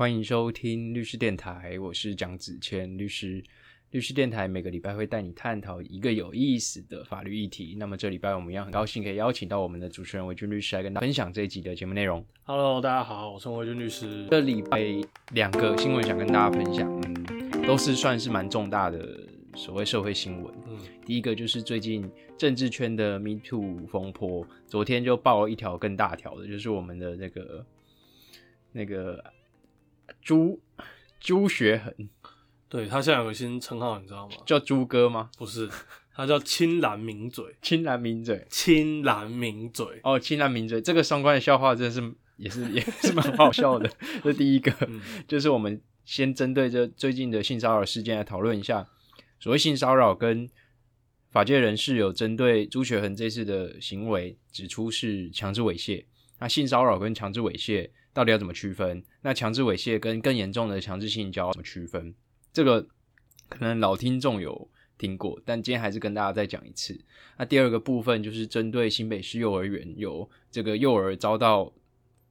欢迎收听律师电台，我是蒋子谦律师。律师电台每个礼拜会带你探讨一个有意思的法律议题。那么这礼拜我们一样很高兴可以邀请到我们的主持人韦军律师来跟大家分享这一集的节目内容。Hello，大家好，我是韦军律师。这礼拜两个新闻想跟大家分享，嗯，都是算是蛮重大的所谓社会新闻。嗯，第一个就是最近政治圈的 Me Too 风波，昨天就爆了一条更大条的，就是我们的那个那个朱朱学恒，对他现在有个新称号，你知道吗？叫朱哥吗？不是，他叫青蓝名嘴。青蓝名嘴青蓝名嘴，哦，青蓝名嘴这个双关的笑话真的是也是也是蛮好笑的。这第一个，嗯就是我们先针对这最近的性骚扰事件来讨论一下，所谓性骚扰跟法界人士有针对朱学恒这次的行为指出是强制猥亵。那性骚扰跟强制猥亵到底要怎么区分？那强制猥亵跟更严重的强制性交怎么区分？这个可能老听众有听过，但今天还是跟大家再讲一次。那第二个部分就是针对新北市幼儿园有这个幼儿遭到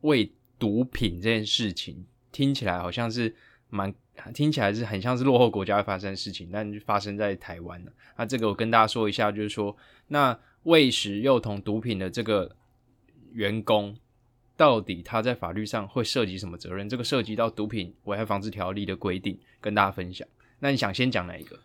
喂毒品这件事情，听起来好像是蛮听起来是很像是落后国家会发生的事情，但就发生在台湾了。那这个我跟大家说一下，就是说，那喂食幼童毒品的这个员工，到底他在法律上会涉及什么责任？这个涉及到毒品危害防治条例的规定，跟大家分享。那你想先讲哪一个？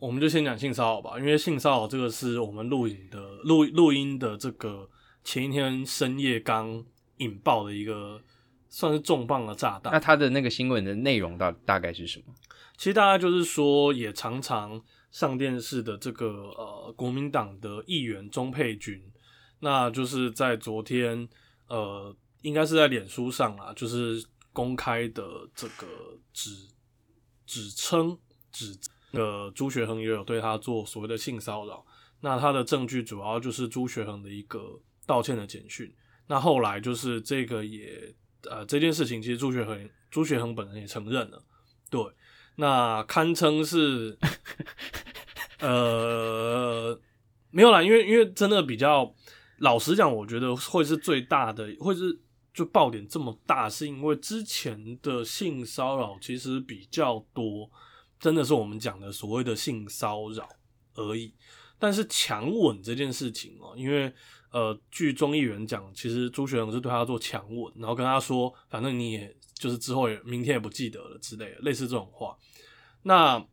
我们就先讲性骚扰吧，因为性骚扰这个是我们录影的录录音的这个前一天深夜刚引爆的一个算是重磅的炸弹。那他的那个新闻的内容大大概是什么？其实大家就是说，也常常上电视的这个呃国民党的议员钟佩君，那就是在昨天呃，应该是在脸书上啊，就是公开的这个指指称指呃朱学恒也有对他做所谓的性骚扰，那他的证据主要就是朱学恒的一个道歉的简讯，那后来就是这个也呃这件事情，其实朱学恒朱学恒本人也承认了，对。那堪称是，呃，没有啦，因为因为真的比较老实讲，我觉得会是最大的，会是就爆点这么大，是因为之前的性骚扰其实比较多，真的是我们讲的所谓的性骚扰而已。但是强吻这件事情哦、因为呃，据中议员讲，其实朱学恒是对他做强吻，然后跟他说，反正你也就是之后也明天也不记得了之类的，类似这种话。那，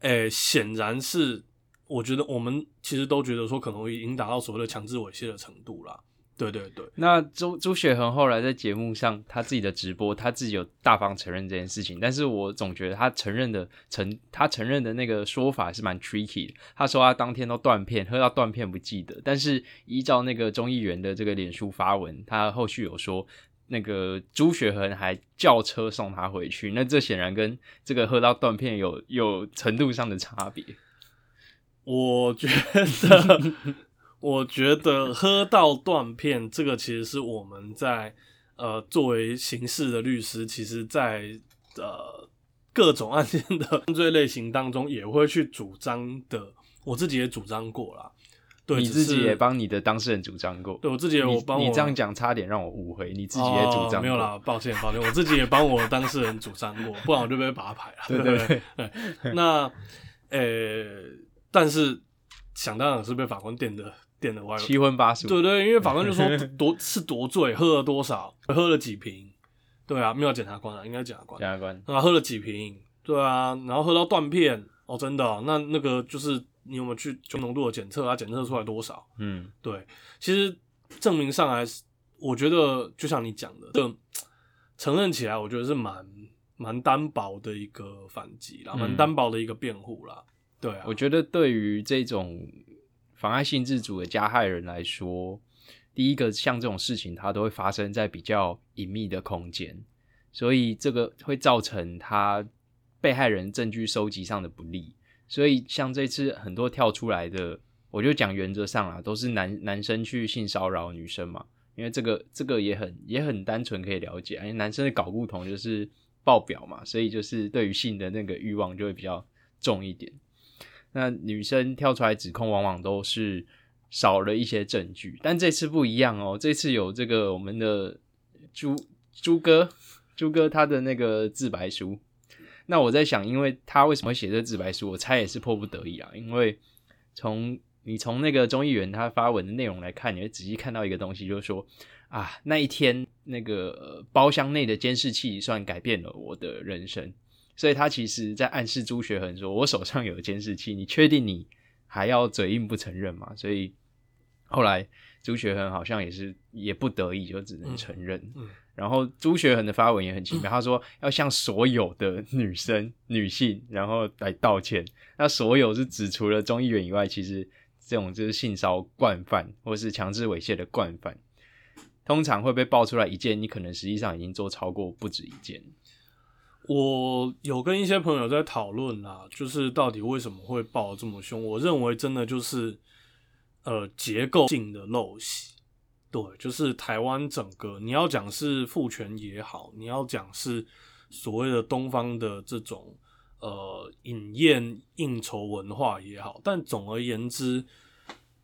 诶、显然是，我觉得我们其实都觉得说，可能已经达到所谓的强制猥亵的程度啦。对对对，那朱朱雪恒后来在节目上他自己的直播，他自己有大方承认这件事情，但是我总觉得他承认的承他承认的那个说法是蛮 tricky 的。他说他当天都断片，喝到断片不记得，但是依照那个中议员的这个脸书发文，他后续有说。那个朱雪恒还叫车送他回去，那这显然跟这个喝到断片有有程度上的差别。我觉得，我觉得喝到断片这个，其实是我们在呃作为刑事的律师，其实在呃各种案件的犯罪类型当中，也会去主张的。我自己也主张过啦，对，你自己也帮你的当事人主张过，对我自己也你我帮我你这样讲差点让我误会，你自己也主张没有啦，抱歉抱歉，我自己也帮我当事人主张过，不然我就被拔牌了。对对对 对，那呃，但是想当然是被法官电的电的歪了。七荤八素，对对，因为法官就说多 是多醉，喝了多少，喝了几瓶，对啊，没有检察官啊，应该检察官，检察官啊，喝了几瓶，对啊，然后喝到断片，哦，真的哦、那那个就是你有没有去酒浓度的检测啊？检测出来多少？嗯，对，其实证明上来，我觉得就像你讲的，这承认起来，我觉得是蛮蛮单薄的一个反击啦，蛮嗯单薄的一个辩护啦。对啊，我觉得对于这种妨碍性自主的加害人来说，第一个像这种事情，它都会发生在比较隐秘的空间，所以这个会造成他被害人证据收集上的不利。所以像这次很多跳出来的，我就讲原则上啦，都是男男生去性骚扰女生嘛，因为这个这个也很也很单纯可以了解，因为男生的睾固酮就是爆表嘛，所以就是对于性的那个欲望就会比较重一点。那女生跳出来指控，往往都是少了一些证据，但这次不一样哦，这次有这个我们的朱朱哥朱哥他的那个自白书。那我在想，因为他为什么写这自白书，我猜也是迫不得已啊。因为从你从那个中议员他发文的内容来看，你会仔细看到一个东西，就是说啊，那一天那个包厢内的监视器算改变了我的人生，所以他其实在暗示朱学恒说，我手上有监视器，你确定你还要嘴硬不承认吗？所以后来朱学恒好像也是也不得已，就只能承认。嗯然后朱学恒的发文也很奇妙，他说要向所有的女生、女性，然后来道歉。那所有是指除了中议员以外，其实这种就是性骚惯犯或是强制猥亵的惯犯，通常会被爆出来一件，你可能实际上已经做超过不止一件。我有跟一些朋友在讨论啦，就是到底为什么会爆这么凶？我认为真的就是呃结构性的陋习。对，就是台湾整个你要讲是父权也好，你要讲是所谓的东方的这种呃饮宴应酬文化也好，但总而言之，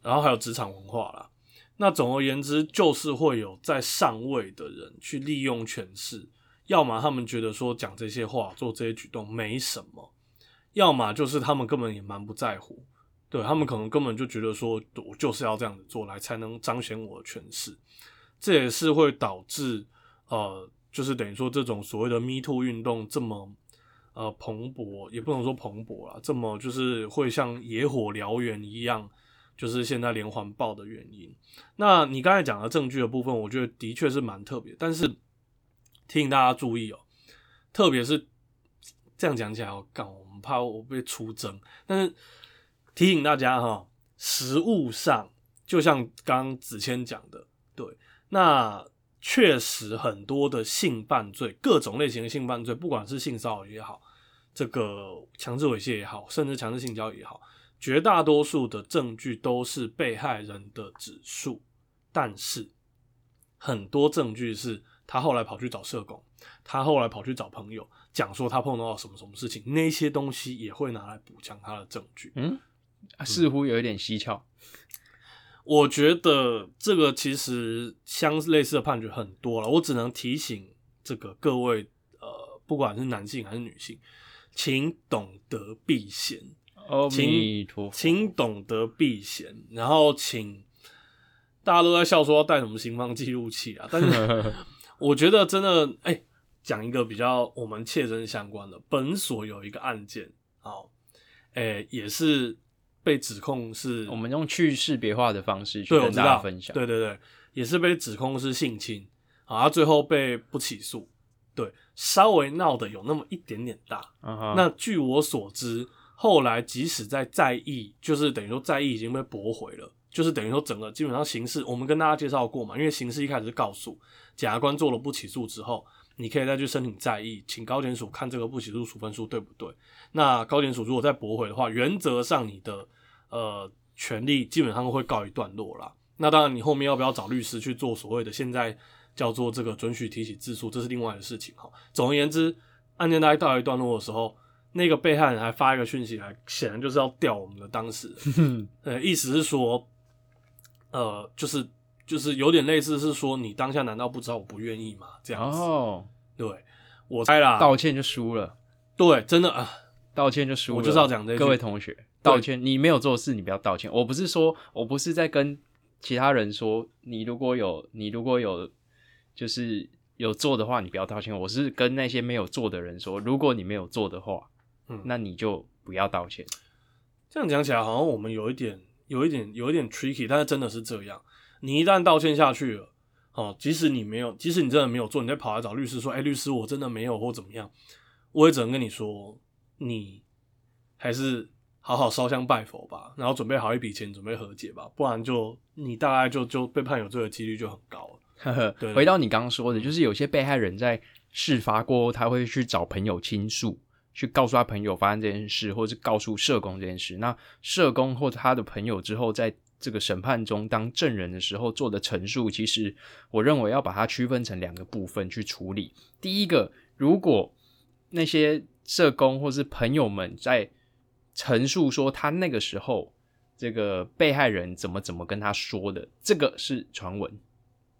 然后还有职场文化啦。那总而言之，就是会有在上位的人去利用权势。要么他们觉得说讲这些话、做这些举动没什么，要么就是他们根本也蛮不在乎，对他们可能根本就觉得说我就是要这样子做来才能彰显我的权势，这也是会导致呃，就是等于说这种所谓的 Me Too 运动这么呃蓬勃，也不能说蓬勃啦，这么就是会像野火燎原一样，就是现在连环爆的原因。那你刚才讲的证据的部分，我觉得的确是蛮特别，但是。提醒大家注意哦，特别是这样讲起来，我搞，我们怕我被出征。但是提醒大家哈，实物上就像刚子谦讲的，对，那确实很多的性犯罪，各种类型的性犯罪，不管是性骚扰也好，这个强制猥亵也好，甚至强制性交也好，绝大多数的证据都是被害人的指述，但是很多证据是。他后来跑去找社工，他后来跑去找朋友，讲说他碰到什么什么事情，那些东西也会拿来补强他的证据。嗯，似乎有一点蹊跷。我觉得这个其实相类似的判决很多了，我只能提醒这个各位，呃，不管是男性还是女性，请懂得避嫌。阿弥陀佛，请懂得避嫌，然后请大家都在笑说要带什么刑方记录器啊，但是。我觉得真的，哎，讲一个比较我们切身相关的，本所有一个案件，好，哎，也是被指控是，我们用去识别化的方式去跟大家分享，对对对，也是被指控是性侵，啊，最后被不起诉，对，稍微闹得有那么一点点大，那据我所知，后来即使在在意，就是等于说在意已经被驳回了。就是等于说，整个基本上刑事，我们跟大家介绍过嘛，因为刑事一开始是告诉检察官做了不起诉之后，你可以再去申请再议，请高检署看这个不起诉处分书对不对？那高检署如果再驳回的话，原则上你的呃权利基本上会告一段落啦。那当然，你后面要不要找律师去做所谓的现在叫做这个准许提起自诉，这是另外的事情哈。总而言之，案件大概到一段落的时候，那个被害人还发一个讯息来，显然就是要调我们的当事人，呃，意思是说。呃，就是就是有点类似，是说你当下难道不知道我不愿意吗？这样子，对，我猜啦，道歉就输了，对，真的啊，道歉就输了。我就是要讲这各位同学，道歉，你没有做事，你不要道歉。我不是说，我不是在跟其他人说，你如果有，你如果有，就是有做的话，你不要道歉。我是跟那些没有做的人说，如果你没有做的话，嗯，那你就不要道歉。这样讲起来，好像我们有一点。有一点有一点 tricky，但是真的是这样。你一旦道歉下去了，哦，即使你没有，即使你真的没有做，你再跑来找律师说：“哎，律师，我真的没有或怎么样。”我也只能跟你说，你还是好好烧香拜佛吧，然后准备好一笔钱，准备和解吧，不然就你大概就就被判有罪的几率就很高了。呵呵，回到你刚刚说的，就是有些被害人在事发过后，他会去找朋友倾诉。去告诉他朋友发生这件事，或是告诉社工这件事。那社工或他的朋友之后，在这个审判中当证人的时候做的陈述，其实我认为要把它区分成两个部分去处理。第一个，如果那些社工或是朋友们在陈述说他那个时候这个被害人怎么怎么跟他说的，这个是传闻。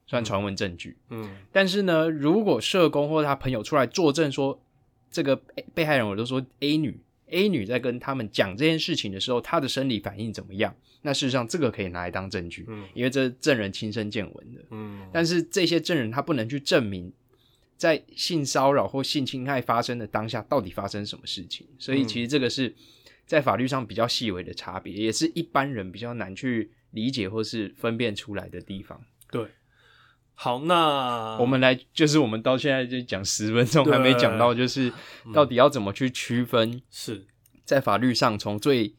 算传闻证据。嗯但是呢，如果社工或他朋友出来作证说，这个被被害人，我都说 A 女，A 女在跟他们讲这件事情的时候，她的生理反应怎么样？那事实上这个可以拿来当证据，嗯因为这是证人亲身见闻的。嗯，但是这些证人他不能去证明在性骚扰或性侵害发生的当下到底发生什么事情，所以嗯其实这个是在法律上比较细微的差别，也是一般人比较难去理解或是分辨出来的地方。对。好，那我们来，就是我们到现在就讲十分钟，还没讲到，就是到底要怎么去区分，是在法律上从最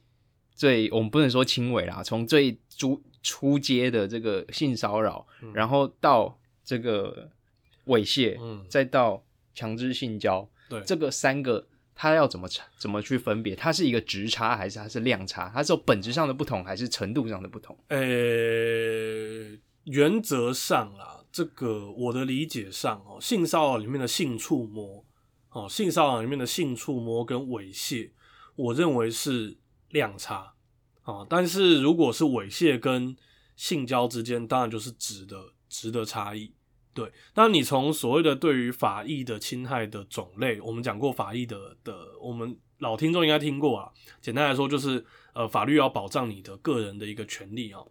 最我们不能说轻微啦，从最初初阶的这个性骚扰，然后到这个猥亵，嗯再到强制性交，对这个三个。它要怎么差怎么去分别？它是一个值差还是它是量差？它是有本质上的不同还是程度上的不同？呃，原则上啦，这个我的理解上哦，性骚扰里面的性触摸，哦，性骚扰里面的性触摸跟猥亵，我认为是量差哦。但是如果是猥亵跟性交之间，当然就是质的质的差异。对，当然你从所谓的对于法益的侵害的种类，我们讲过法益的的，我们老听众应该听过啊。简单来说，就是呃，法律要保障你的个人的一个权利啊、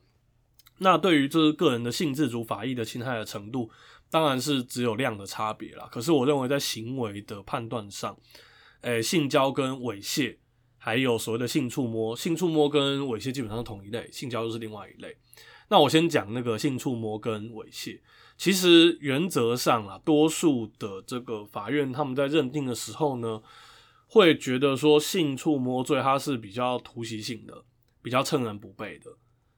那对于这个人的性自主法益的侵害的程度，当然是只有量的差别啦。可是我认为在行为的判断上，诶、性交跟猥亵，还有所谓的性触摸，性触摸跟猥亵基本上是同一类，性交又是另外一类。那我先讲那个性触摸跟猥亵，其实原则上啊，多数的这个法院他们在认定的时候呢，会觉得说性触摸罪它是比较突袭性的，比较趁人不备的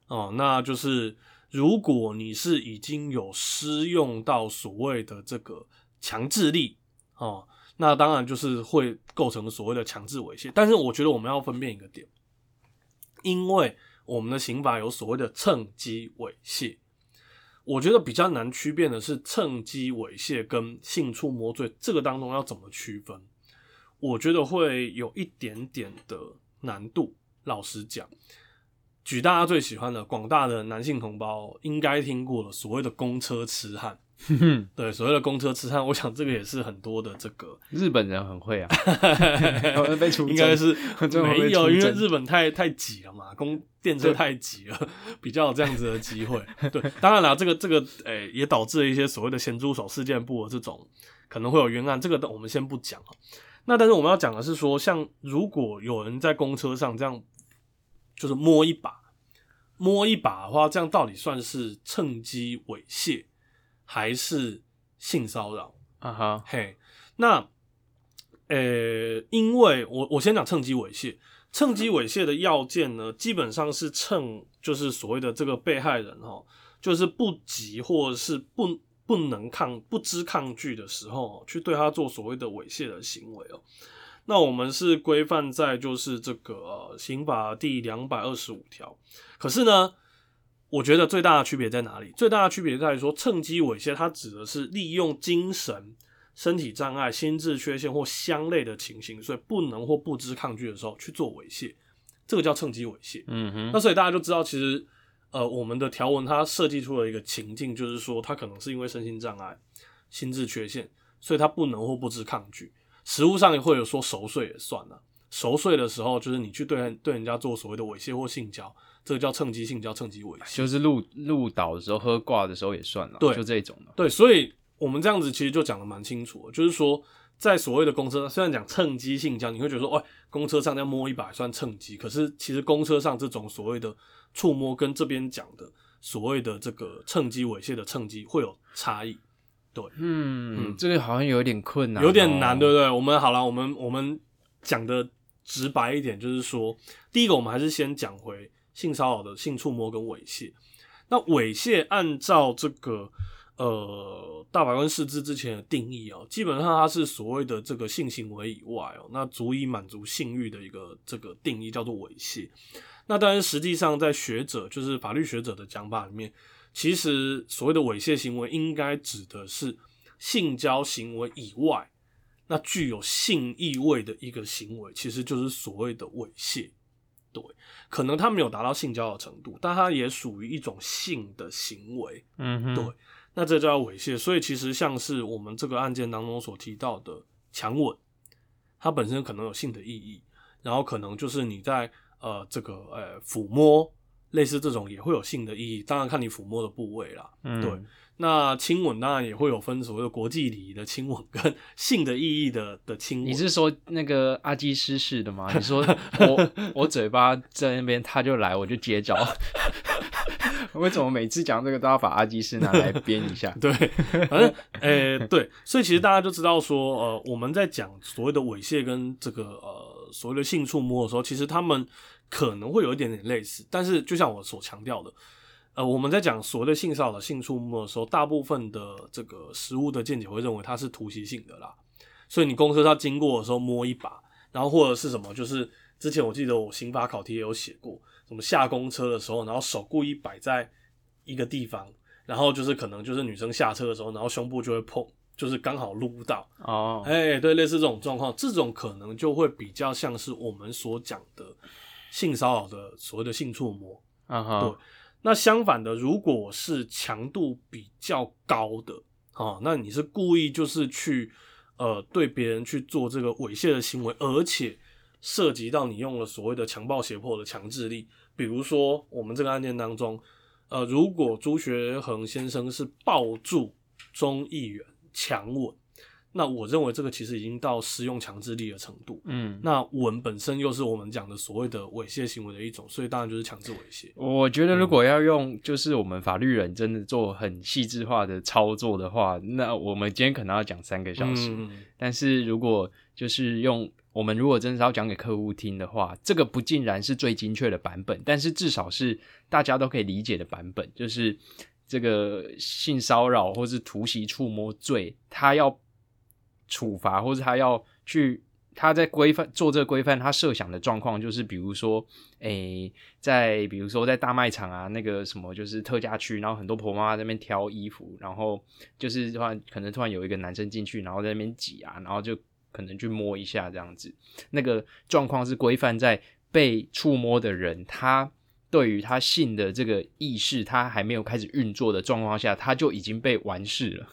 哦。那就是如果你是已经有施用到所谓的这个强制力哦，那当然就是会构成所谓的强制猥亵。但是我觉得我们要分辨一个点，因为我们的刑法有所谓的趁机猥亵。我觉得比较难区辨的是趁机猥亵跟性触摸罪这个当中要怎么区分？我觉得会有一点点的难度。老实讲，举大家最喜欢的广大的男性同胞应该听过了所谓的公车痴汉，对，所谓的公车痴汉，我想这个也是很多的这个日本人很会啊，被 出应该是没有，因为日本太太挤了嘛，公电车太挤了，比较有这样子的机会。对，当然啦，这个这个诶、也导致了一些所谓的咸猪手事件部的这种可能会有冤案，这个我们先不讲啊。那但是我们要讲的是说，像如果有人在公车上这样就是摸一把，摸一把的话，这样到底算是趁机猥亵还是性骚扰？啊哈，嘿，那呃，因为我我先讲趁机猥亵，趁机猥亵的要件呢，基本上是趁就是所谓的这个被害人哈，就是不急或者是不不能抗不知抗拒的时候，去对他做所谓的猥亵的行为哦。那我们是规范在就是这个、呃、刑法第两百二十五条，可是呢，我觉得最大的区别在哪里？最大的区别在于说，趁机猥亵，它指的是利用精神、身体障碍、心智缺陷或相类的情形，所以不能或不知抗拒的时候去做猥亵，这个叫趁机猥亵。嗯哼，那所以大家就知道，其实呃，我们的条文它设计出了一个情境，就是说他可能是因为身心障碍、心智缺陷，所以他不能或不知抗拒。实物上也会有说熟睡也算了，熟睡的时候就是你去对人对人家做所谓的猥亵或性交，这个叫趁机性交、趁机猥亵。就是入入岛的时候喝挂的时候也算了，对就这种了。对，所以我们这样子其实就讲的蛮清楚，就是说，在所谓的公车上，虽然讲趁机性交，你会觉得说，哎，公车上要摸一把算趁机，可是其实公车上这种所谓的触摸，跟这边讲的所谓的这个趁机猥亵的趁机会有差异，嗯，这个好像有点困难哦，有点难，对不对？我们好了，我们我们讲的直白一点，就是说，第一个我们还是先讲回性骚扰的性触摸跟猥亵。那猥亵按照这个呃大法官释字之前的定义哦，基本上它是所谓的这个性行为以外哦，那足以满足性欲的一个这个定义叫做猥亵。那当然，实际上在学者就是法律学者的讲法里面，其实所谓的猥亵行为应该指的是性交行为以外，那具有性意味的一个行为，其实就是所谓的猥亵。对，可能他没有达到性交的程度，但他也属于一种性的行为。嗯哼，对，那这叫猥亵。所以其实像是我们这个案件当中所提到的强吻，它本身可能有性的意义，然后可能就是你在呃这个呃抚摸，类似这种也会有性的意义。当然看你抚摸的部位啦，嗯对。那亲吻当然也会有分所谓的国际礼仪的亲吻跟 性的意义的的亲吻。你是说那个阿基师式的吗？你说我 我嘴巴在那边，他就来，我就接招。为什么每次讲这个都要把阿基师拿来编一下？对，反正诶、对，所以其实大家就知道说，呃，我们在讲所谓的猥亵跟这个呃所谓的性触摸的时候，其实他们可能会有一点点类似，但是就像我所强调的，呃，我们在讲所谓的性骚扰、性触摸的时候，大部分的这个实物的见解会认为它是突袭性的啦，所以你公车它经过的时候摸一把，然后或者是什么，就是之前我记得我刑法考题也有写过，什么下公车的时候，然后手故意摆在一个地方，然后就是可能就是女生下车的时候，然后胸部就会碰，就是刚好撸到，哦，哎、对，类似这种状况，这种可能就会比较像是我们所讲的性骚扰的所谓的性触摸。啊哈，对。那相反的，如果是强度比较高的，哦，那你是故意就是去呃对别人去做这个猥亵的行为，而且涉及到你用了所谓的强暴胁迫的强制力，比如说我们这个案件当中，呃，如果朱学恒先生是抱住钟议员强吻，那我认为这个其实已经到使用强制力的程度。嗯，那吻本身又是我们讲的所谓的猥亵行为的一种，所以当然就是强制猥亵。我觉得如果要用就是我们法律人真的做很细致化的操作的话，那我们今天可能要讲三个小时。嗯但是如果就是用我们如果真的是要讲给客户听的话，这个不尽然是最精确的版本，但是至少是大家都可以理解的版本，就是这个性骚扰或是突袭触摸罪，他要处罚或者他要去。他在规范做这个规范，他设想的状况就是，比如说，诶、在比如说在大卖场啊，那个什么就是特价区，然后很多婆妈妈在那边挑衣服，然后就是突然可能突然有一个男生进去，然后在那边挤啊，然后就可能去摸一下这样子。那个状况是规范在被触摸的人，他对于他性的这个意识，他还没有开始运作的状况下，他就已经被完事了。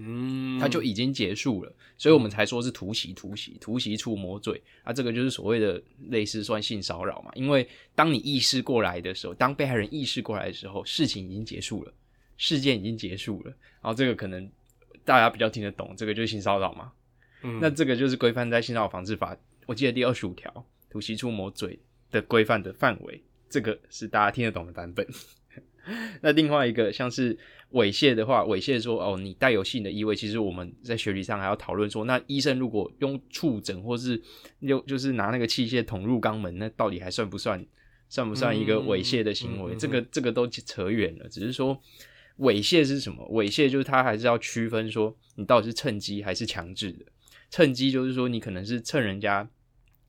嗯，它就已经结束了，所以我们才说是突袭、突袭、突袭触摸罪啊，这个就是所谓的类似算性骚扰嘛。因为当你意识过来的时候，当被害人意识过来的时候，事情已经结束了，事件已经结束了，然后这个可能大家比较听得懂，这个就是性骚扰嘛。嗯那这个就是规范在性骚扰防治法，我记得第二十五条突袭触摸罪的规范的范围，这个是大家听得懂的版本。那另外一个像是猥亵的话，猥亵说哦，你带有性的意味，其实我们在学理上还要讨论说，那医生如果用触诊或是又就是拿那个器械捅入肛门，那到底还算不算算不算一个猥亵的行为？嗯嗯嗯嗯这个这个都扯远了，只是说猥亵是什么？猥亵就是他还是要区分说你到底是趁机还是强制的。趁机就是说你可能是趁人家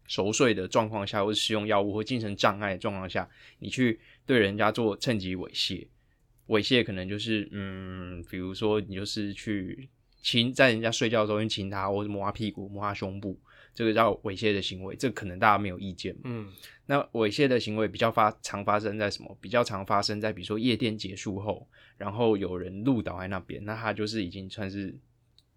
熟睡的状况下，或是使用药物或精神障碍的状况下，你去对人家做趁机猥亵。猥亵可能就是嗯，比如说你就是去亲在人家睡觉的时候去亲他，或者摸他屁股、摸他胸部，这个叫猥亵的行为，这个可能大家没有意见嘛。嗯那猥亵的行为比较发常发生在什么？比较常发生在比如说夜店结束后，然后有人路倒在那边，那他就是已经算是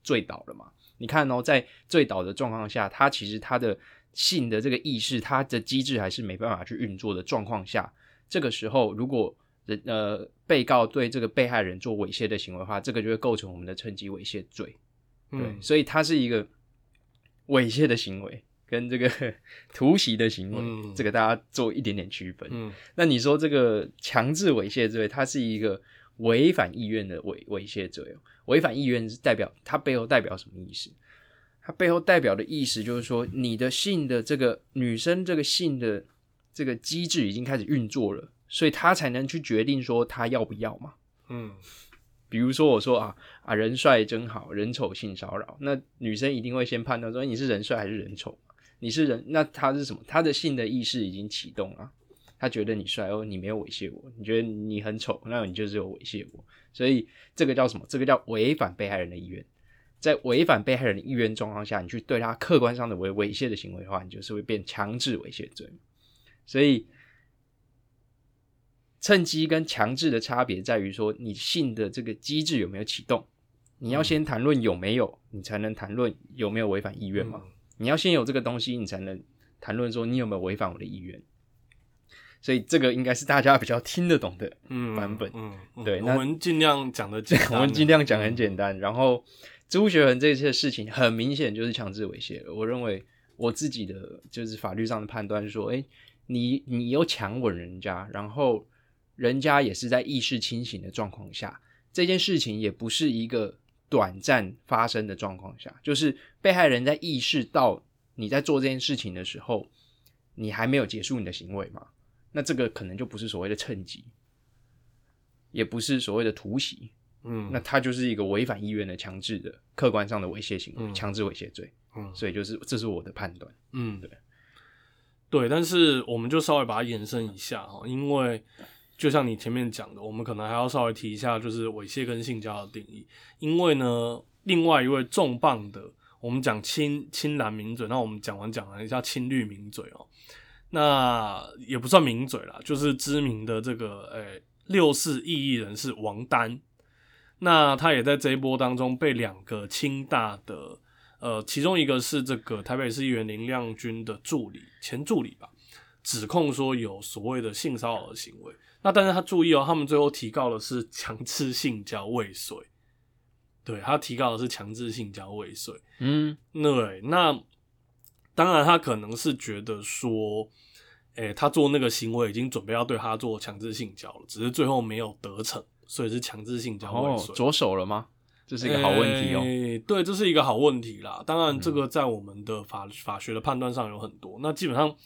醉倒了嘛。你看哦，在醉倒的状况下，他其实他的性的这个意识，他的机制还是没办法去运作的状况下，这个时候如果人呃被告对这个被害人做猥亵的行为的话，这个就会构成我们的趁机猥亵罪。对，嗯所以它是一个猥亵的行为跟这个 突袭的行为，嗯这个大家做一点点区分。嗯那你说这个强制猥亵罪，它是一个违反意愿的猥猥亵罪哦。违反意愿是代表它背后代表什么意思？它背后代表的意思就是说，你的性的这个女生这个性的这个机制已经开始运作了，所以他才能去决定说他要不要嘛。嗯比如说我说啊啊人帅真好，人丑性骚扰，那女生一定会先判断说你是人帅还是人丑你是人，那他是什么？他的性的意识已经启动了，他觉得你帅哦，你没有猥亵我，你觉得你很丑，那你就是有猥亵我，所以这个叫什么？这个叫违反被害人的意愿。在违反被害人的意愿状况下，你去对他客观上的猥猥亵的行为的话，你就是会变强制猥亵罪。所以趁机跟强制的差别在于说，你性的这个机制有没有启动？你要先谈论有没有，你才能谈论有没有违反意愿嘛。你要先有这个东西，你才能谈论说你有没有违反我的意愿。所以这个应该是大家比较听得懂的版本。嗯，对，我们尽量讲的，我们尽量讲很简单。然后朱学恒这些事情，很明显就是强制猥亵。我认为我自己的就是法律上的判断说，哎，你你又强吻人家，然后人家也是在意识清醒的状况下，这件事情也不是一个短暂发生的状况下，就是被害人在意识到你在做这件事情的时候，你还没有结束你的行为嘛？那这个可能就不是所谓的趁机，也不是所谓的突袭，嗯，那它就是一个违反意愿的强制的客观上的猥亵行为，强制猥亵罪，嗯，所以就是这是我的判断，嗯，对，对，但是我们就稍微把它延伸一下哈，因为就像你前面讲的，我们可能还要稍微提一下，就是猥亵跟性交的定义，因为呢，另外一位重磅的，我们讲青青蓝名嘴，那我们讲完讲了一下青绿名嘴哦。那也不算名嘴啦，就是知名的这个诶六四异议人士王丹，那他也在这一波当中被两个清大的呃，其中一个是这个台北市议员林亮君的助理前助理吧，指控说有所谓的性骚扰的行为。那但是他注意哦，他们最后提告的是强制性交未遂，对他提告的是强制性交未遂。嗯，对，那。当然，他可能是觉得说，诶，他做那个行为已经准备要对他做强制性交了，只是最后没有得逞，所以是强制性交未遂。着手了吗？这是一个好问题哦。对，这是一个好问题啦。当然，这个在我们的法法学的判断上有很多。那基本上，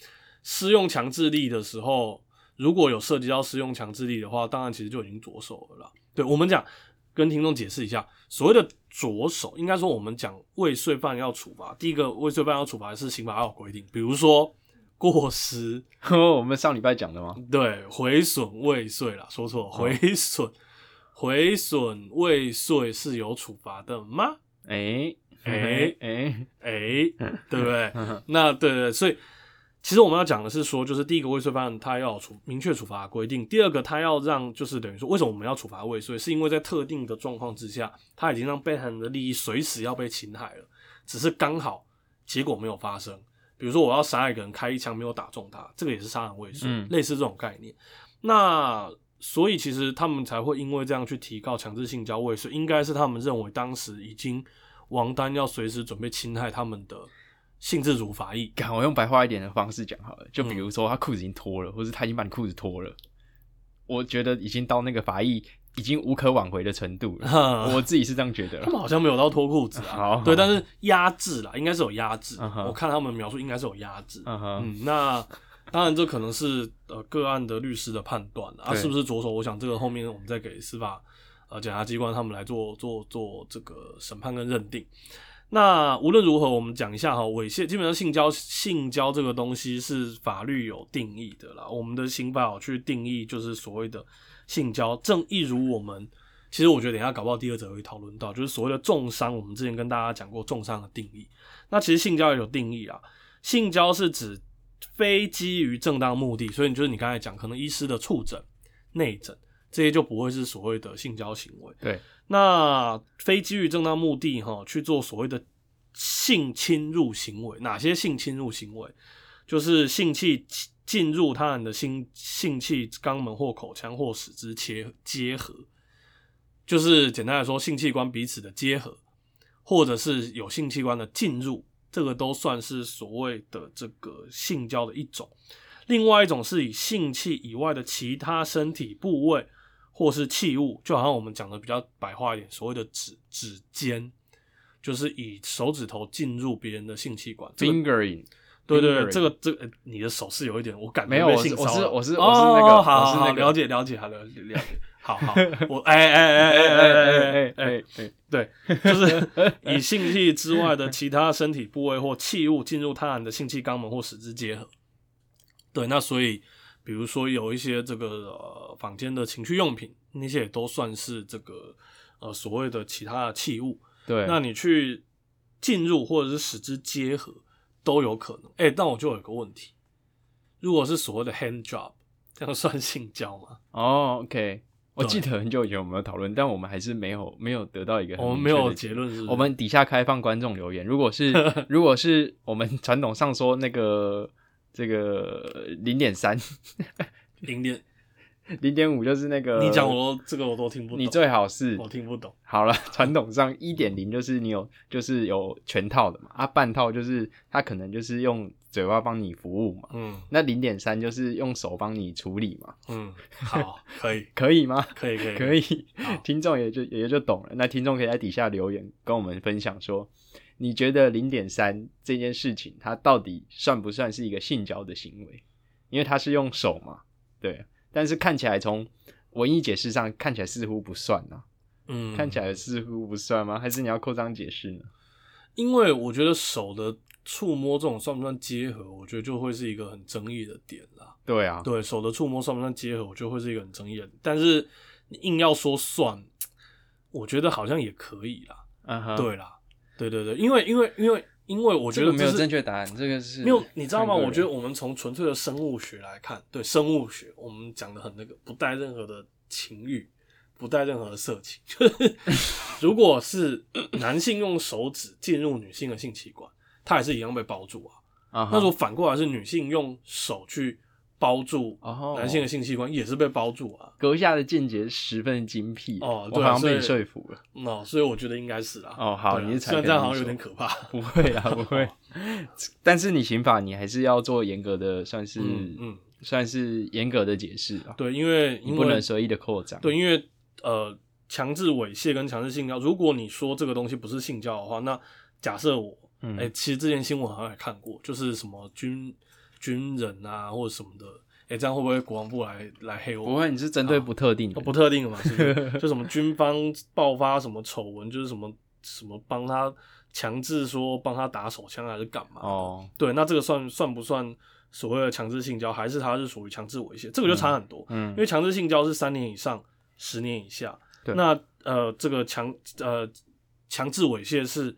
施用强制力的时候，如果有涉及到适用强制力的话，当然其实就已经着手了啦。对我们讲。跟听众解释一下，所谓的着手，应该说我们讲未遂犯要处罚。第一个未遂犯要处罚是刑法有规定，比如说过失，我们上礼拜讲的吗？对，毁损未遂啦，说错，毁损，毁损未遂是有处罚的吗？哎哎哎哎，对不对？那对对，所以。其实我们要讲的是说，就是第一个未遂犯他要处明确处罚规定，第二个他要让就是等于说，为什么我们要处罚未遂？是因为在特定的状况之下，他已经让被害人的利益随时要被侵害了，只是刚好结果没有发生。比如说我要杀一个人，开一枪没有打中他，这个也是杀人未遂，类似这种概念。那所以其实他们才会因为这样去提告强制性交未遂，应该是他们认为当时已经王丹要随时准备侵害他们的。性自主法益，我用白话一点的方式讲好了，就比如说他裤子已经脱了，或者他已经把你裤子脱了，我觉得已经到那个法益已经无可挽回的程度了。我自己是这样觉得。他们好像没有到脱裤子啊，对，但是压制啦，应该是有压制。我看他们描述应该是有压制。嗯，那当然这可能是呃个案的律师的判断啊，是不是着手？我想这个后面我们再给司法呃检察机关他们来做做做这个审判跟认定。那无论如何，我们讲一下哈，猥亵基本上性交性交这个东西是法律有定义的啦。我们的刑法去定义，就是所谓的性交，正一如我们其实我觉得等下搞不好第二则会讨论到，就是所谓的重伤。我们之前跟大家讲过重伤的定义，那其实性交也有定义啊。性交是指非基于正当目的，所以就是你刚才讲，可能医师的触诊、内诊这些就不会是所谓的性交行为。对。那非基于正当目的哈去做所谓的性侵入行为，哪些性侵入行为？就是性器进入他人的性性器肛门或口腔或使之切结合，就是简单来说，性器官彼此的结合，或者是有性器官的进入，这个都算是所谓的这个性交的一种。另外一种是以性器以外的其他身体部位。或是器物，就好像我们讲的比较白话一点，所谓的指指尖，就是以手指头进入别人的性器官，fingering。对对，这个这个，你的手势有一点，我感觉没有，我是我是我是我是那个，好好了解了解，好了了解，好好，我哎哎哎哎哎哎哎哎，对，就是 以性器之外的其他身体部位或器物进入他人的性器肛门或使之结合。对，那所以。比如说有一些这个呃坊间的情趣用品，那些也都算是这个呃所谓的其他的器物。对，那你去进入或者是使之结合都有可能。哎，但我就有一个问题，如果是所谓的 hand job，这样算性交吗？哦，OK，我对记得很久以前我们有讨论，但我们还是没有没有得到一个很我们没有结论是我们底下开放观众留言，如果是 如果是我们传统上说那个这个零点三、零点，零点五，就是那个你讲我这个我都听不懂，你最好是我听不懂。好了，传统上一点零就是你有就是有全套的嘛，啊半套就是它可能就是用嘴巴帮你服务嘛，嗯那零点三就是用手帮你处理嘛，嗯，好，可以 可以吗？可以可以可以，听众也就也就懂了。那听众可以在底下留言跟我们分享说，你觉得零点三这件事情，它到底算不算是一个性交的行为？因为它是用手嘛，对。但是看起来从文艺解释上看起来似乎不算啊，嗯，看起来似乎不算吗？还是你要扩张解释呢？因为我觉得手的触摸这种算不算结合，我觉得就会是一个很争议的点啦。对啊，对手的触摸算不算结合，我觉得会是一个很争议的点。但是你硬要说算，我觉得好像也可以啦。嗯哼，对啦，对对对，因为因为因为因为我觉这个没有正确答案，这个是没有，你知道吗？我觉得我们从纯粹的生物学来看，对生物学，我们讲的很那个，不带任何的情欲，不带任何的色情。就是如果是男性用手指进入女性的性器官，它还是一样被包住啊。啊哈，那如果反过来是女性用手去包住哦男性的性器官，也是被包住啊。阁下的见解十分精辟哦对好像被你说服了。哦，所以我觉得应该是啦。哦好啊你是才虽然这样好像有点可怕。不会啊，不会。但是你刑法你还是要做严格的，算是嗯嗯，算是严格的解释啊，对，因为你不能随意的扩张。对，因为呃，强制猥亵跟强制性交，如果你说这个东西不是性交的话，那假设我，哎、嗯其实之前新闻好像也看过，就是什么军军人啊或者什么的，哎、这样会不会国防部来来黑我？不会，你是针对不特定不特定的嘛，是不是？就什么军方爆发什么丑闻，就是什么什么帮他强制说帮他打手枪还是干嘛？哦，对，那这个算算不算所谓的强制性交，还是他是属于强制猥亵？这个就差很多。嗯因为强制性交是三年以上十年以下，对那呃这个强呃强制猥亵是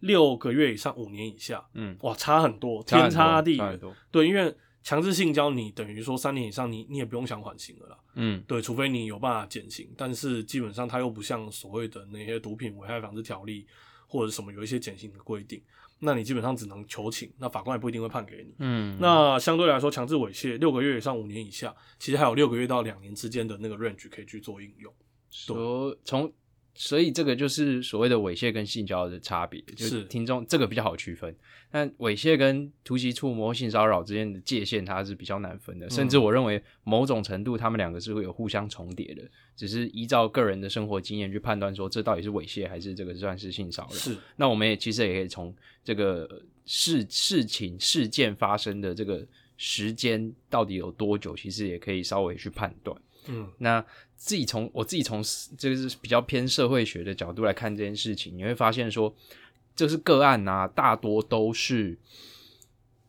六个月以上五年以下，嗯，哇，差很多，天差地远。对，因为强制性交你等于说三年以上你你也不用想缓刑了啦，嗯对，除非你有办法减刑，但是基本上它又不像所谓的那些毒品危害防治条例或者什么有一些减刑的规定，那你基本上只能求情，那法官也不一定会判给你。嗯，那相对来说，强制猥亵六个月以上五年以下，其实还有六个月到两年之间的那个 range 可以去做应用。所从所以这个就是所谓的猥亵跟性交的差别，就是听众这个比较好区分。但猥亵跟突袭触摸、性骚扰之间的界限，它是比较难分的。甚至我认为某种程度，他们两个是会有互相重叠的，只是依照个人的生活经验去判断说，这到底是猥亵还是这个算是性骚扰。是，那我们也其实也可以从这个事事情事件发生的这个时间到底有多久，其实也可以稍微去判断。嗯那自己从我自己从这个是比较偏社会学的角度来看这件事情，你会发现说，就是个案啊，大多都是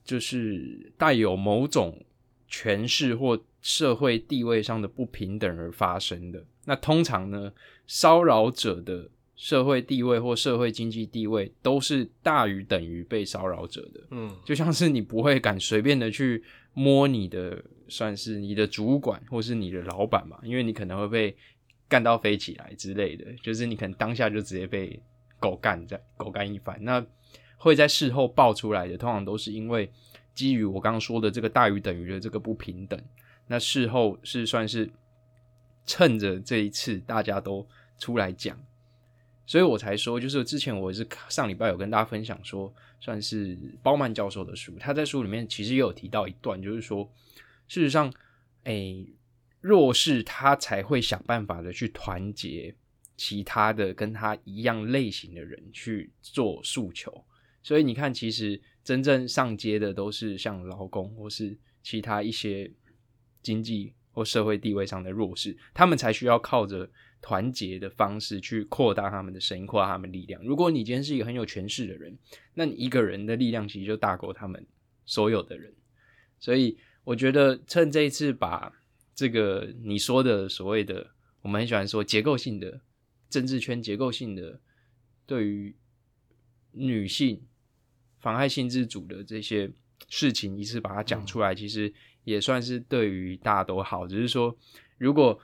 就是带有某种权势或社会地位上的不平等而发生的。那通常呢，骚扰者的社会地位或社会经济地位都是大于等于被骚扰者的。嗯就像是你不会敢随便的去摸你的，算是你的主管或是你的老板嘛，因为你可能会被干到飞起来之类的，就是你可能当下就直接被狗干在狗干一番。那会在事后爆出来的，通常都是因为基于我刚刚说的这个大于等于的这个不平等，那事后是算是趁着这一次大家都出来讲。所以我才说，就是之前我是上礼拜有跟大家分享说，算是包曼教授的书，他在书里面其实也有提到一段，就是说，事实上，诶、弱势他才会想办法的去团结其他的跟他一样类型的人去做诉求。所以你看，其实真正上街的都是像劳工或是其他一些经济或社会地位上的弱势，他们才需要靠着团结的方式去扩大他们的声音，扩大他们力量。如果你今天是一个很有权势的人，那你一个人的力量其实就大过他们所有的人。所以我觉得趁这一次把这个你说的所谓的我们很喜欢说结构性的政治圈结构性的对于女性妨害性自主的这些事情，一次把它讲出来，其实也算是对于大家都好。只是说，如果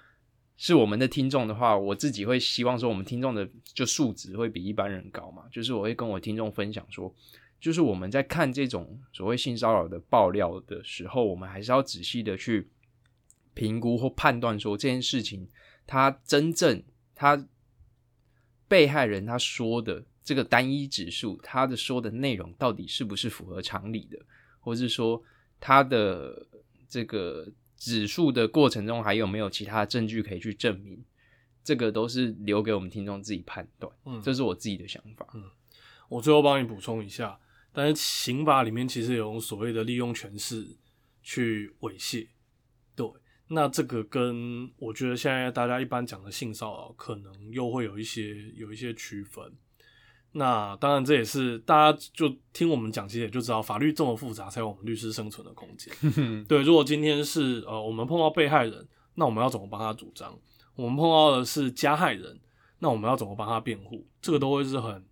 是我们的听众的话，我自己会希望说，我们听众的就素质会比一般人高嘛。就是我会跟我听众分享说，就是我们在看这种所谓性骚扰的爆料的时候，我们还是要仔细的去评估或判断说这件事情，他真正他被害人他说的这个单一指数，他的说的内容到底是不是符合常理的，或是说他的这个。指数的过程中还有没有其他证据可以去证明？这个都是留给我们听众自己判断。嗯，这是我自己的想法。嗯，我最后帮你补充一下，但是刑法里面其实有所谓的利用权势去猥亵。对，那这个跟我觉得现在大家一般讲的性骚扰，可能又会有一些有一些区分。那当然，这也是大家就听我们讲，其实也就知道法律这么复杂，才有我们律师生存的空间。对，如果今天是呃我们碰到被害人，那我们要怎么帮他主张？我们碰到的是加害人，那我们要怎么帮他辩护？这个都会是很，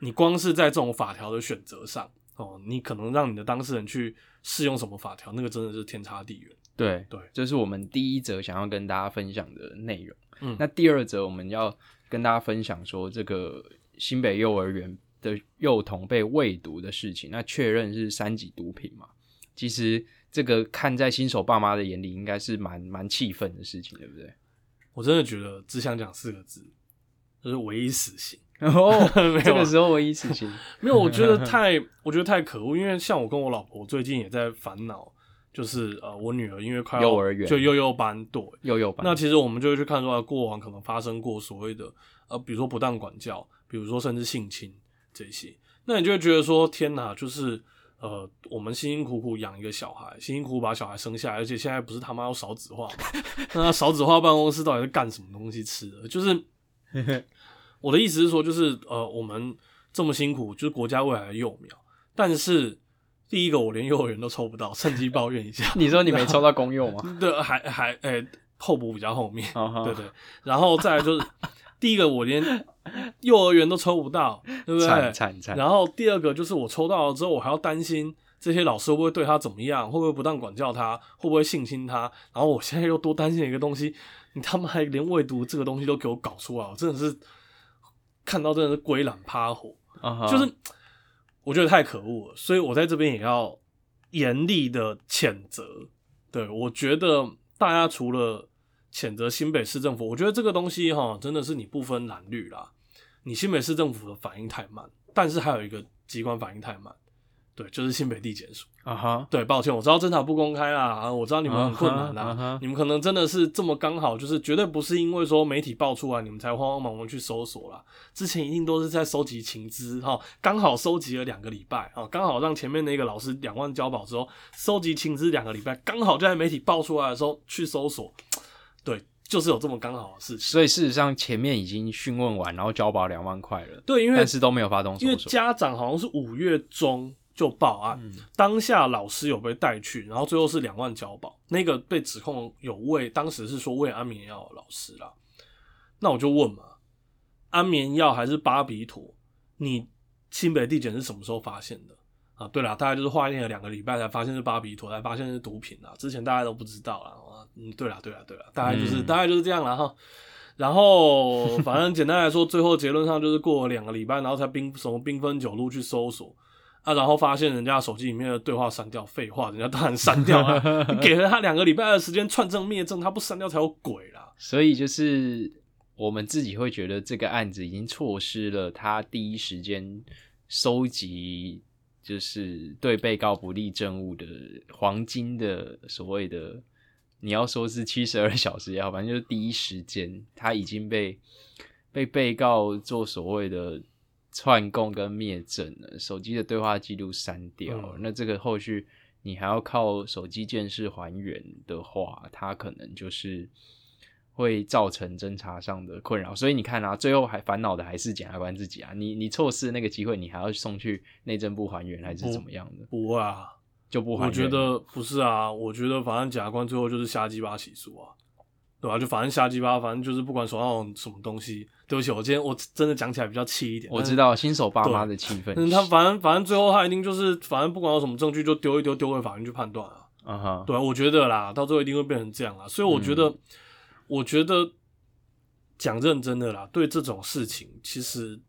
你光是在这种法条的选择上哦，你可能让你的当事人去适用什么法条，那个真的是天差地远。对对，这是我们第一则想要跟大家分享的内容。嗯，那第二则我们要跟大家分享说这个。新北幼儿园的幼童被喂毒的事情，那确认是三级毒品嘛？其实这个看在新手爸妈的眼里，应该是蛮蛮气愤的事情，对不对？我真的觉得只想讲四个字，就是唯一死刑。哦，这个时候唯一死刑没有，我觉得太，我觉得太可恶。因为像我跟我老婆最近也在烦恼，就是呃，我女儿因为快幼儿园就幼幼班对幼幼班，那其实我们就会去看出来过往可能发生过所谓的呃，比如说不当管教。比如说，甚至性侵这些，那你就会觉得说，天哪，就是呃，我们辛辛苦苦养一个小孩，辛辛苦苦把小孩生下来，而且现在不是他妈要少子化吗？那少子化办公室到底是干什么东西吃的？就是 我的意思是说，就是呃，我们这么辛苦，就是国家未来的幼苗，但是第一个我连幼儿园都抽不到，趁机抱怨一下。你说你没抽到公幼吗？对，还还诶，候补比较后面，对对，然后再来就是。第一个我连 幼儿园都抽不到，对不对？惨惨惨。然后第二个就是我抽到了之后，我还要担心这些老师会不会对他怎么样，会不会不当管教他，会不会性侵他。然后我现在又多担心一个东西，你他妈还连未读这个东西都给我搞出来，我真的是看到真的是鬼懒趴火，就是我觉得太可恶了。所以我在这边也要严厉的谴责。对我觉得大家除了。谴责新北市政府，我觉得这个东西哈，真的是你不分蓝绿啦。你新北市政府的反应太慢，但是还有一个机关反应太慢，对，就是新北地检署啊哈。对，抱歉，我知道侦查不公开啦，啊我知道你们很困难啦，你们可能真的是这么刚好，就是绝对不是因为说媒体爆出来，你们才慌慌忙忙去搜索啦。之前一定都是在收集情资哈，刚好收集了两个礼拜啊，刚好让前面那个老师两万交保之后，收集情资两个礼拜，刚好就在媒体爆出来的时候去搜索。对，就是有这么刚好的事情。所以事实上，前面已经讯问完，然后交保两万块了。对，因为但是都没有发动。因为家长好像是五月中就报案，当下老师有被带去，然后最后是两万交保。那个被指控有喂，当时是说喂安眠药的老师啦。那我就问嘛，安眠药还是巴比妥？你清北地检是什么时候发现的？啊，对了，大概就是化验了两个礼拜才发现是巴比妥，才发现是毒品啊。之前大家都不知道啦。嗯，对了，对了，对了，大概就是大概就是这样了哈。然后反正简单来说，最后结论上就是过了两个礼拜，然后才兵什么兵分九路去搜索啊，然后发现人家手机里面的对话删掉，废话，人家当然删掉啊。给了他两个礼拜的时间串证灭证，他不删掉才有鬼啦。所以就是我们自己会觉得这个案子已经错失了他第一时间收集，就是对被告不利证物的黄金的所谓的。你要说是七十二 小时也好，反正就是第一时间，他已经被被被告做所谓的串供跟灭证了，手机的对话记录删掉。那这个后续你还要靠手机监视还原的话，他可能就是会造成侦查上的困扰。所以你看啊，最后还烦恼的还是检察官自己啊。你你错失那个机会，你还要送去内政部还原，还是怎么样的？不啊。就不，我觉得不是啊，我觉得反正检察官最后就是瞎鸡巴起诉啊，对吧？就反正瞎鸡巴，反正就是不管手上有什么东西，对不起，我今天我真的讲起来比较气一点。我知道新手爸妈的气氛，他反正反正最后他一定就是反正不管有什么证据就丢一丢，丢回法院去判断啊。啊哈，对啊，我觉得啦，到最后一定会变成这样啦。所以我觉得，我觉得讲认真的啦，对这种事情，其实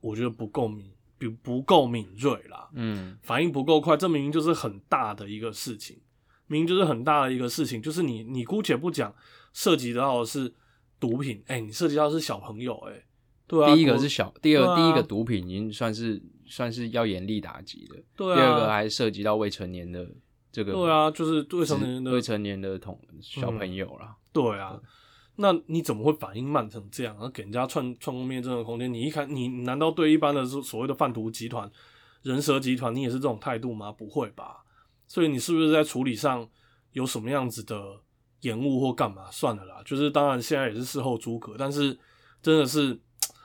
我觉得不够敏，不不够敏锐啦，嗯反应不够快，这明明就是很大的一个事情，明明就是很大的一个事情，就是你你姑且不讲涉及到的是毒品，哎、你涉及到的是小朋友、哎，对啊，第一个是小，第二、啊第一个毒品已经算是算是要严厉打击的，对啊，第二个还涉及到未成年的这个对啊，就是未成年的未成年的同小朋友啦。对啊，那你怎么会反应慢成这样？然后给人家串串供面这种空间，你一看，你你难道对一般的所所谓的贩毒集团、人蛇集团，你也是这种态度吗？不会吧？所以你是不是在处理上有什么样子的延误或干嘛？算了啦，就是当然现在也是事后诸葛，但是真的是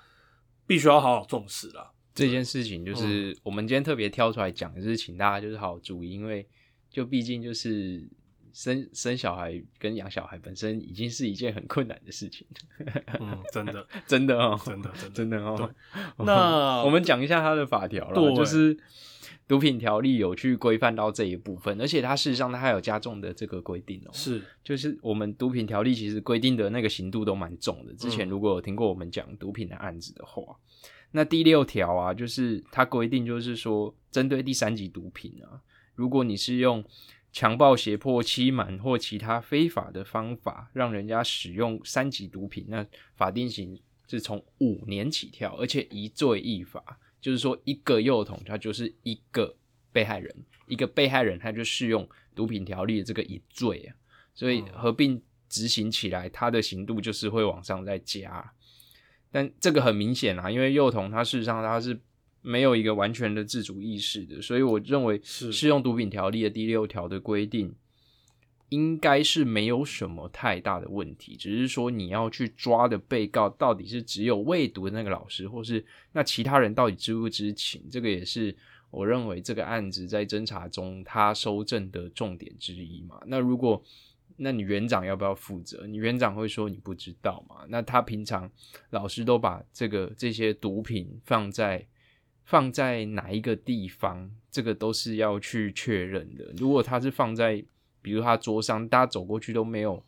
必须要好好重视啦。这件事情嗯就是我们今天特别挑出来讲，就是请大家就是好好注意，因为就毕竟就是生生小孩跟养小孩本身已经是一件很困难的事情，嗯，真的，真的哦，真的，真的。哦。那我们讲一下它的法条了，就是毒品条例有去规范到这一部分，而且它事实上它还有加重的这个规定哦。是就是我们毒品条例其实规定的那个刑度都蛮重的。之前嗯如果有听过我们讲毒品的案子的话，那第六条啊，就是它规定就是说，针对第三级毒品啊，如果你是用强暴、胁迫、欺瞒或其他非法的方法让人家使用三级毒品，那法定刑是从五年起跳，而且一罪一罚，就是说一个幼童他就是一个被害人，一个被害人他就适用毒品条例的这个一罪啊，所以嗯。合并执行起来，他的刑度就是会往上再加。但这个很明显啊，因为幼童他事实上他是没有一个完全的自主意识的，所以我认为是适用毒品条例的第六条的规定，应该是没有什么太大的问题，只是说你要去抓的被告到底是只有未读的那个老师，或是那其他人到底知不知情，这个也是我认为这个案子在侦查中他收证的重点之一嘛。那如果那你园长要不要负责？你园长会说你不知道嘛？那他平常老师都把这个这些毒品放在放在哪一个地方，这个都是要去确认的。如果他是放在比如他桌上，大家走过去都没有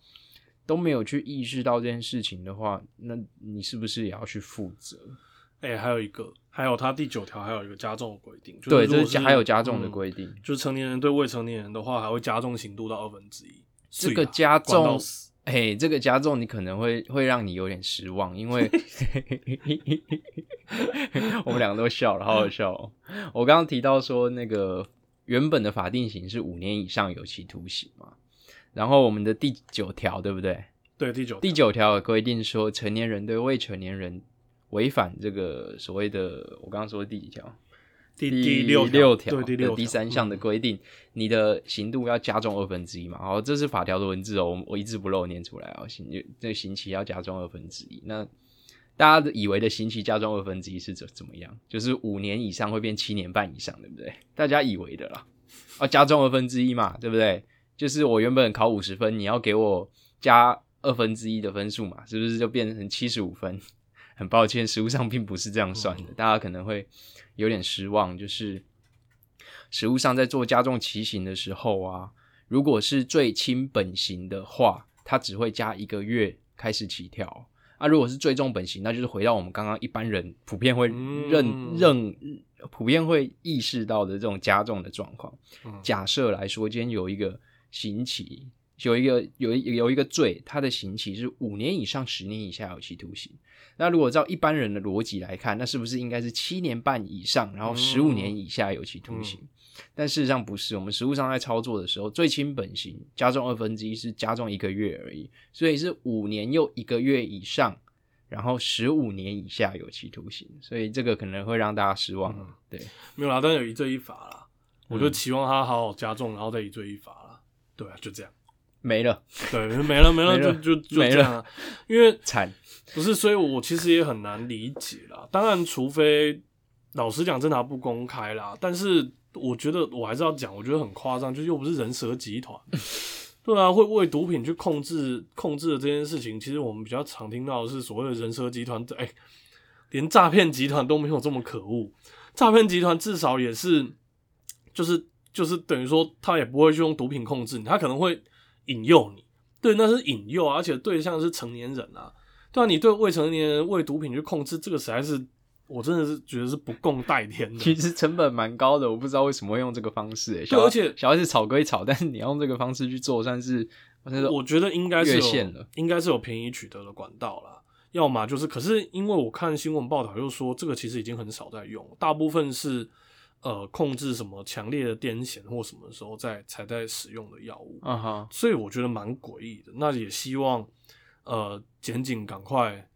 都没有去意识到这件事情的话，那你是不是也要去负责？哎、还有一个，还有他第九条还有一个加重的规定，就是对，这是还有加重的嗯规定。就是成年人对未成年人的话，还会加重刑度到二分之一。这个加重死哎，这个加重你可能会会让你有点失望，因为 我们两个都笑了，好好笑哦。我刚刚提到说，那个原本的法定刑是五年以上有期徒刑嘛，然后我们的第九条对不对？对第九第九条有规定说，成年人对未成年人违反这个所谓的，我刚刚说的第几条？第第第六六条对第三项的嗯规定，你的刑度要加重二分之一嘛。好，这是法条的文字哦，我我一字不漏念出来哦。刑这个刑期要加重二分之一。那大家以为的刑期加重二分之一是怎怎么样？就是五年以上会变七年半以上，对不对？大家以为的啦。哦，加重二分之一嘛，对不对？就是我原本考五十分，你要给我加二分之一的分数嘛，是不是就变成七十五分？很抱歉，实物上并不是这样算的，大家可能会有点失望。就是实物上在做加重期刑的时候啊，如果是最轻本刑的话，它只会加一个月开始起跳。啊，如果是最重本刑，那就是回到我们刚刚一般人普遍会认、嗯认普遍会意识到的这种加重的状况。嗯假设来说，今天有一个刑期，有一个有一有一个罪，它的刑期是五年以上十年以下有期徒刑。那如果照一般人的逻辑来看，那是不是应该是七年半以上，然后十五年以下有期徒刑？但事实上不是，我们实务上在操作的时候，最轻本刑加重二分之一是加重一个月而已，所以是五年又一个月以上，然后十五年以下有期徒刑，所以这个可能会让大家失望。嗯对，没有啦，但是有一罪一罚啦。我嗯就期望他好好加重，然后再一罪一罚啦。对啊，就这样。没了，对，没了没了，就就就没这样啊。因为惨。不是，所以我其实也很难理解啦。当然，除非老实讲，侦查不公开啦。但是我觉得我还是要讲，我觉得很夸张，就又不是人蛇集团，对啊，会为毒品去控制控制的这件事情，其实我们比较常听到的是所谓的人蛇集团，哎、连诈骗集团都没有这么可恶。诈骗集团至少也是就是就是等于说他也不会去用毒品控制你，他可能会引诱你，对，那是引诱啊，而且对象是成年人啊，对啊，你对未成年人为毒品去控制，这个实在是我真的是觉得是不共戴天的。其实成本蛮高的，我不知道为什么会用这个方式、欸。对而且小孩子吵归吵，但是你要用这个方式去做，算是算是我觉得应该是有越线了应该是有便宜取得的管道啦。要么就是，可是因为我看新闻报道又说，这个其实已经很少在用，大部分是呃控制什么强烈的癫痫或什么时候在才在使用的药物，啊哈，所以我觉得蛮诡异的。那也希望呃检警赶快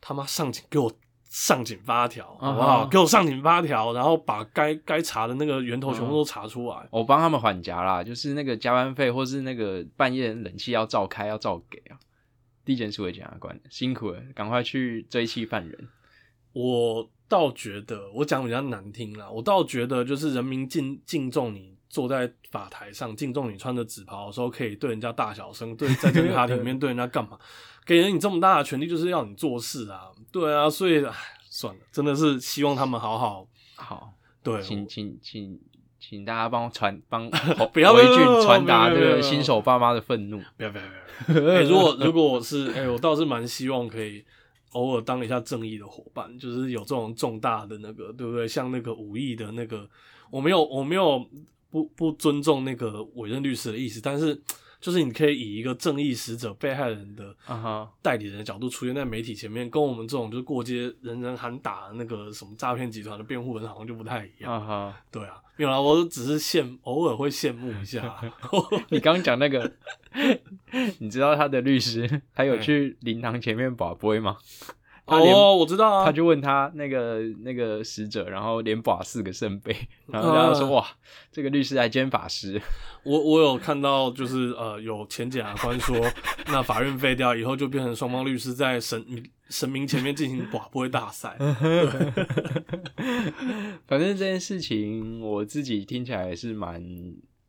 他妈上警给我上警发条，好不好？给我上警发条，然后把该该查的那个源头全部都查出来。我帮他们缓夹啦，就是那个加班费或是那个半夜冷气要照开要照给啊。地检署的检察官辛苦了，赶快去追缉犯人。我倒觉得，我讲比较难听啦，我倒觉得就是人民敬敬重你坐在法台上，敬重你穿着紫袍的时候，可以对人家大小声，对在这个 法庭里面对人家干嘛？给了你这么大的权利，就是要你做事啊，对啊，所以算了，真的是希望他们好好好，对，请请请请大家帮我传帮 不要回不要不要去传达这个新手爸妈的愤怒。不要不要 不要！哎、如果如果我是哎、我倒是蛮希望可以偶尔当一下正义的伙伴，就是有这种重大的那个，对不对？像那个武艺的那个，我没有我没有不不尊重那个委任律师的意思，但是就是你可以以一个正义使者、被害人的代理人的角度出现在媒体前面，跟我们这种就是过街人人喊打那个什么诈骗集团的辩护人好像就不太一样。对啊，没有啦，我只是羡偶尔会羡慕一下。你刚刚讲那个，你知道他的律师他有哎去灵堂前面把杯吗？他连哦，我知道啊，他就问他那个那个使者，然后连把四个圣杯，然后他就说、嗯哇，这个律师还兼法师，我我有看到，就是呃，有前检察官说，那法院废掉以后，就变成双方律师在神神明前面进行寡不会大赛。反正这件事情我自己听起来是蛮，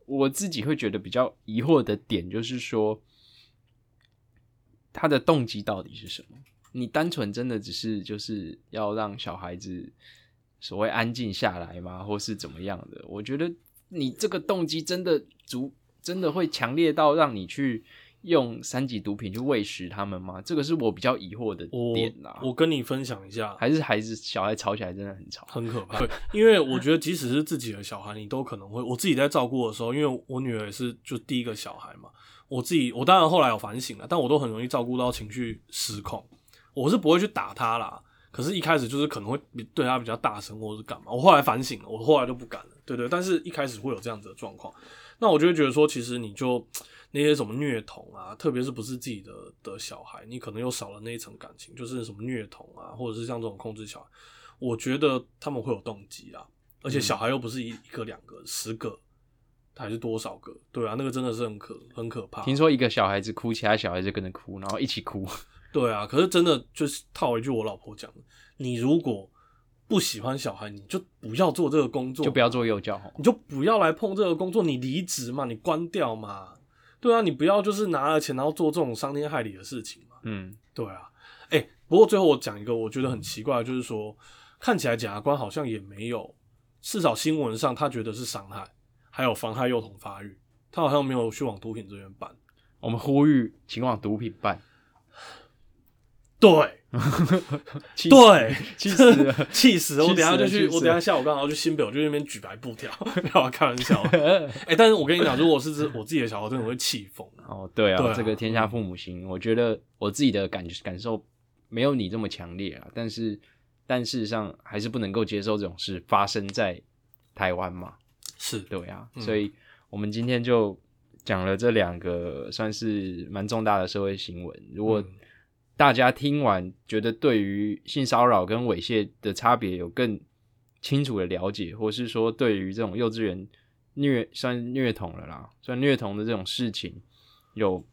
我自己会觉得比较疑惑的点就是说，他的动机到底是什么？你单纯真的只是就是要让小孩子所谓安静下来吗，或是怎么样的？我觉得你这个动机真的足，真的会强烈到让你去用三级毒品去喂食他们吗？这个是我比较疑惑的点啦。我跟你分享一下，还是孩子小孩吵起来真的很吵。很可怕。对，因为我觉得即使是自己的小孩，你都可能会，我自己在照顾的时候，因为我女儿也是就第一个小孩嘛，我自己我当然后来有反省了，但我都很容易照顾到情绪失控，我是不会去打他啦。可是，一开始就是可能会比对他比较大声，或者是干嘛。我后来反省了，我后来就不敢了。对对，但是一开始会有这样子的状况，那我就会觉得说，其实你就那些什么虐童啊，特别是不是自己的的小孩，你可能又少了那一层感情，就是什么虐童啊，或者是像这种控制小孩，我觉得他们会有动机啊，而且小孩又不是一一个两个，十个还是多少个？对啊，那个真的是很可很可怕。听说一个小孩子哭，其他小孩子跟着哭，然后一起哭。对啊，可是真的就是套一句我老婆讲的，你如果不喜欢小孩，你就不要做这个工作，就不要做幼教。你就不要来碰这个工作，你离职嘛，你关掉嘛。对啊，你不要就是拿了钱然后做这种伤天害理的事情嘛。嗯，对啊，哎、不过最后我讲一个我觉得很奇怪，就是说看起来检察官好像也没有，至少新闻上他觉得是伤害，还有妨害幼童发育，他好像没有去往毒品这边办。我们呼吁请往毒品办。对对，气死了 气死了！我等下就去，我等下下午刚好去新北，我就去那边举白布条，开玩笑。哎、但是我跟你讲，如果是自我自己的小孩，真的会气疯。哦，对啊，这个天下父母心，我觉得我自己的感感受没有你这么强烈啊，但是但事实上还是不能够接受这种事发生在台湾嘛，是对啊，嗯所以我们今天就讲了这两个算是蛮重大的社会新闻，如果嗯大家听完觉得对于性骚扰跟猥亵的差别有更清楚的了解，或是说对于这种幼稚园虐算虐童了啦，算虐童的这种事情有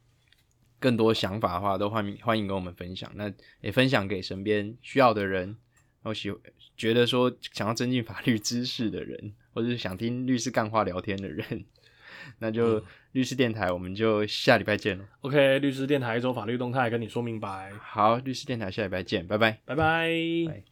更多想法的话，都欢迎欢迎跟我们分享。那也分享给身边需要的人，然后喜觉得说想要增进法律知识的人，或者是想听律师干话聊天的人，那就嗯律师电台，我们就下礼拜见了。OK，律师电台一周法律动态跟你说明白，好，律师电台下礼拜见，拜拜。拜拜。拜